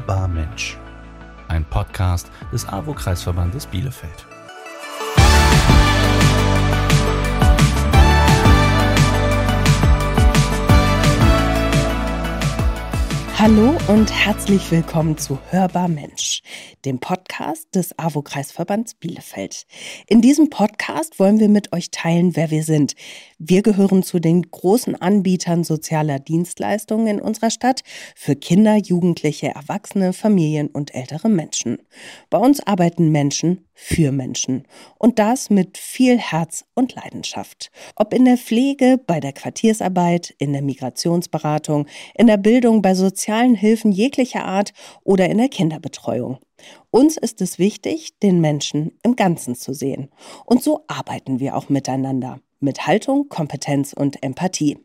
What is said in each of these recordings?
Hörbar Mensch, ein Podcast des AWO-Kreisverbandes Bielefeld. Hallo und herzlich willkommen zu Hörbar Mensch, dem Podcast des AWO-Kreisverbands Bielefeld. In diesem Podcast wollen wir mit euch teilen, wer wir sind. Wir gehören zu den großen Anbietern sozialer Dienstleistungen in unserer Stadt für Kinder, Jugendliche, Erwachsene, Familien und ältere Menschen. Bei uns arbeiten Menschen für Menschen und das mit viel Herz und Leidenschaft. Ob in der Pflege, bei der Quartiersarbeit, in der Migrationsberatung, in der Bildung, bei sozialen Hilfen jeglicher Art oder in der Kinderbetreuung. Uns ist es wichtig, den Menschen im Ganzen zu sehen. Und so arbeiten wir auch miteinander. Mit Haltung, Kompetenz und Empathie.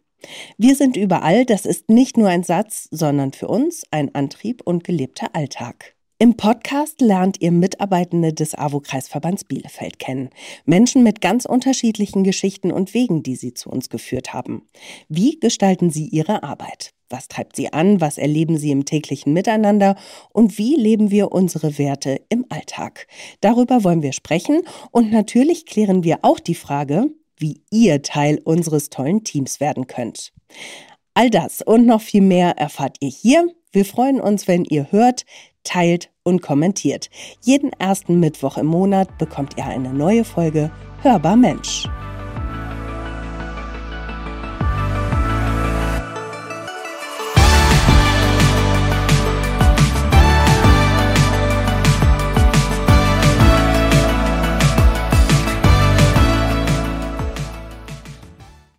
Wir sind überall, das ist nicht nur ein Satz, sondern für uns ein Antrieb und gelebter Alltag. Im Podcast lernt ihr Mitarbeitende des AWO-Kreisverbands Bielefeld kennen. Menschen mit ganz unterschiedlichen Geschichten und Wegen, die sie zu uns geführt haben. Wie gestalten sie ihre Arbeit? Was treibt sie an? Was erleben sie im täglichen Miteinander? Und wie leben wir unsere Werte im Alltag? Darüber wollen wir sprechen und natürlich klären wir auch die Frage, wie ihr Teil unseres tollen Teams werden könnt. All das und noch viel mehr erfahrt ihr hier. Wir freuen uns, wenn ihr hört, teilt und kommentiert. Jeden ersten Mittwoch im Monat bekommt ihr eine neue Folge Hörbar Mensch.